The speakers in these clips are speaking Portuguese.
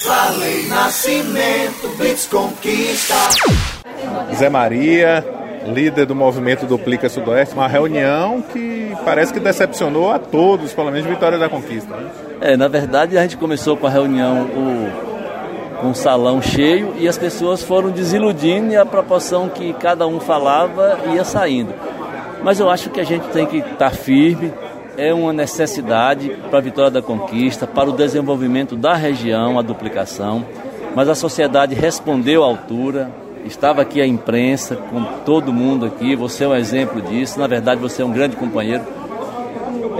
Farley Nascimento, Blitz Conquista. Zé Maria, líder do movimento Duplica Sudoeste, uma reunião que parece que decepcionou a todos, pelo menos Vitória da Conquista. Né? É, na verdade a gente começou com a reunião o, com o salão cheio e as pessoas foram desiludindo e a proporção que cada um falava ia saindo. Mas eu acho que a gente tem que estar firme, é uma necessidade para a vitória da conquista, para o desenvolvimento da região, a duplicação. Mas a sociedade respondeu à altura, estava aqui a imprensa, com todo mundo aqui, você é um exemplo disso, na verdade você é um grande companheiro.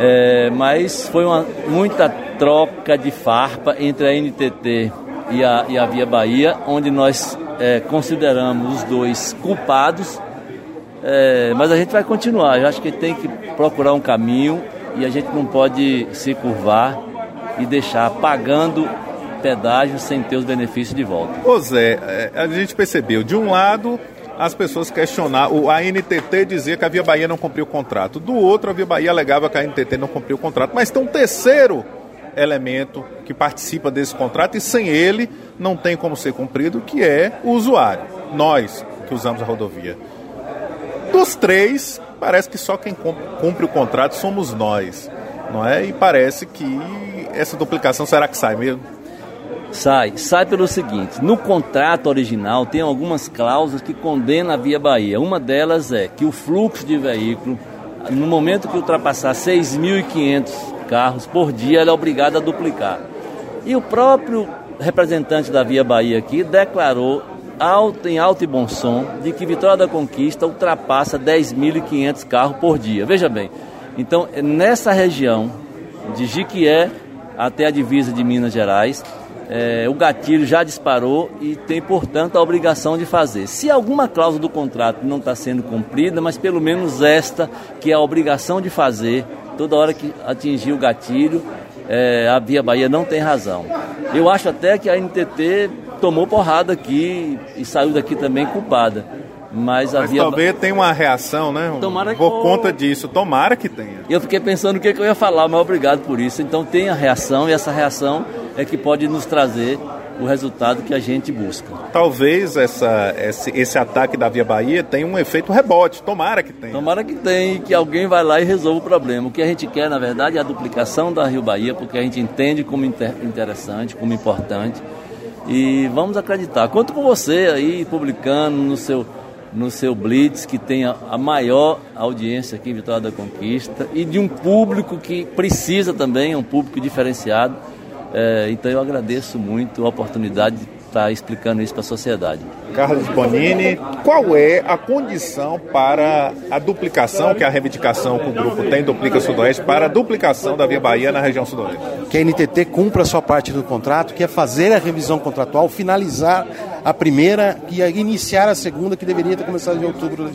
É, mas foi uma, muita troca de farpa entre a NTT e a, e a Via Bahia, onde nós é, consideramos os dois culpados, é, mas a gente vai continuar. Eu acho que tem que procurar um caminho e a gente não pode se curvar e deixar pagando pedágio sem ter os benefícios de volta. Ô Zé, é, a gente percebeu, de um lado, as pessoas questionaram, a NTT dizia que a Via Bahia não cumpriu o contrato, do outro, a Via Bahia alegava que a NTT não cumpriu o contrato, mas tem um terceiro elemento que participa desse contrato e sem ele não tem como ser cumprido, que é o usuário, nós que usamos a rodovia. Dos três, parece que só quem cumpre o contrato somos nós, não é? E parece que essa duplicação será que sai mesmo? Sai, sai pelo seguinte: no contrato original tem algumas cláusulas que condenam a Via Bahia. Uma delas é que o fluxo de veículo, no momento que ultrapassar 6.500 carros por dia, ela é obrigada a duplicar. E o próprio representante da Via Bahia aqui declarou alto, em alto e bom som de que Vitória da Conquista ultrapassa 10.500 carros por dia. Veja bem, então nessa região de Jiquié até a divisa de Minas Gerais, é, o gatilho já disparou e tem, portanto, a obrigação de fazer. Se alguma cláusula do contrato não está sendo cumprida, mas pelo menos esta, que é a obrigação de fazer, toda hora que atingir o gatilho, é, a Via Bahia não tem razão. Eu acho até que a NTT tomou porrada aqui e saiu daqui também culpada. Mas, Mas havia... talvez tenha uma reação, né? Tomara que... Por conta disso, tomara que tenha. Eu fiquei pensando o que, que eu ia falar, mas obrigado por isso. Então tem a reação e essa reação é que pode nos trazer o resultado que a gente busca. Talvez essa, esse, esse ataque da Via Bahia tenha um efeito rebote, tomara que tenha. Tomara que tenha e que alguém vai lá e resolva o problema. O que a gente quer, na verdade, é a duplicação da Rio Bahia, porque a gente entende como inter, interessante, como importante. E vamos acreditar. Conto com você aí, publicando no seu, no seu Blitz, que tenha a maior audiência aqui em Vitória da Conquista, e de um público que precisa também, um público diferenciado é, então eu agradeço muito a oportunidade de estar explicando isso para a sociedade. Carlos Bonini, qual é a condição para a duplicação, que é a reivindicação que o grupo tem, Duplica Sudoeste, para a duplicação da Via Bahia na região sudoeste? Que a NTT cumpra a sua parte do contrato, que é fazer a revisão contratual, finalizar a primeira e iniciar a segunda, que deveria ter começado em outubro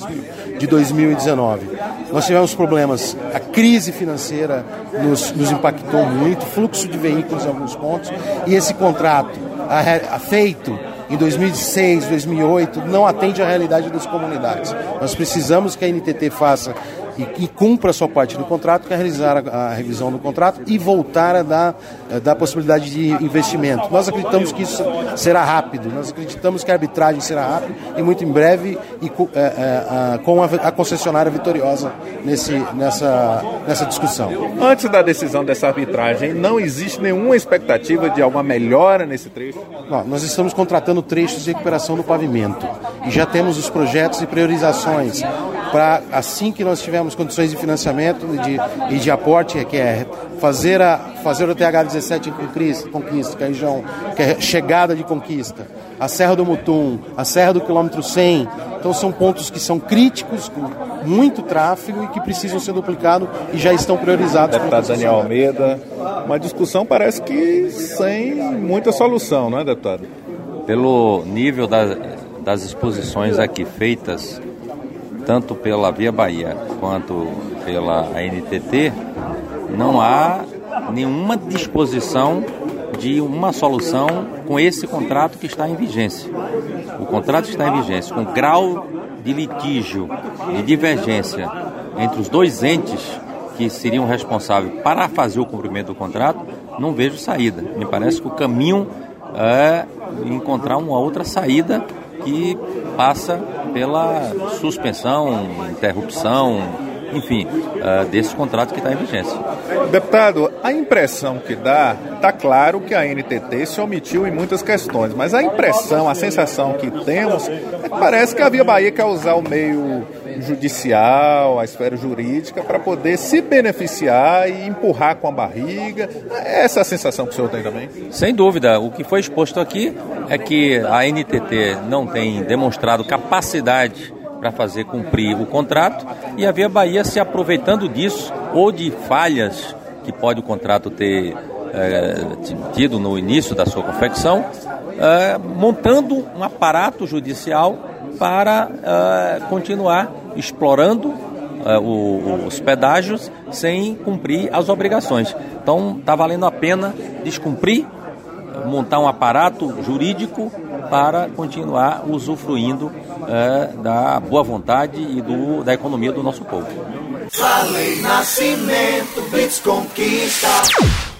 de 2019. Nós tivemos problemas, a crise financeira nos, nos impactou muito, fluxo de veículos em alguns pontos, e esse contrato a, a feito em 2006, 2008, não atende à realidade das comunidades. Nós precisamos que a NTT faça e, e cumpra a sua parte do contrato, que é realizar a, a, revisão do contrato e voltar a dar, a dar possibilidade de investimento. Nós acreditamos que isso será rápido, nós acreditamos que a arbitragem será rápida e muito em breve e, é, é, com a, a, concessionária vitoriosa nesse, nessa, nessa discussão. Antes da decisão dessa arbitragem, não existe nenhuma expectativa de alguma melhora nesse trecho? Não, nós estamos contratando trechos de recuperação do pavimento e já temos os projetos e priorizações para assim que nós tivermos condições de financiamento e de, e de aporte, que é fazer, a, fazer o TH17 em Conquista, que é a região, que é chegada de Conquista, a Serra do Mutum, a Serra do Quilômetro 100. Então são pontos que são críticos, com muito tráfego e que precisam ser duplicados e já estão priorizados. Deputado Daniel Almeida, uma discussão parece que sem muita solução, não é, deputado? Pelo nível das, das exposições aqui feitas tanto pela Via Bahia quanto pela ANTT, não há nenhuma disposição de uma solução com esse contrato que está em vigência. O contrato está em vigência, com grau de litígio e divergência entre os dois entes que seriam responsáveis para fazer o cumprimento do contrato, não vejo saída. Me parece que o caminho é, encontrar uma outra saída que passa pela suspensão, interrupção, enfim, uh, desse contrato que está em vigência. Deputado, a impressão que dá, está claro que a NTT se omitiu em muitas questões, mas a impressão, a sensação que temos é que parece que a Via Bahia quer usar o meio judicial, a esfera jurídica, para poder se beneficiar e empurrar com a barriga. É essa a sensação que o senhor tem também? Sem dúvida. O que foi exposto aqui é que a NTT não tem demonstrado capacidade para fazer cumprir o contrato e a Via Bahia se aproveitando disso ou de falhas que pode o contrato ter é, tido no início da sua confecção, é, montando um aparato judicial para é, continuar explorando o, os pedágios sem cumprir as obrigações. Então está valendo a pena descumprir, montar um aparato jurídico para continuar usufruindo é, da boa vontade e do, da economia do nosso povo. Falei Nascimento, Blitz Conquista.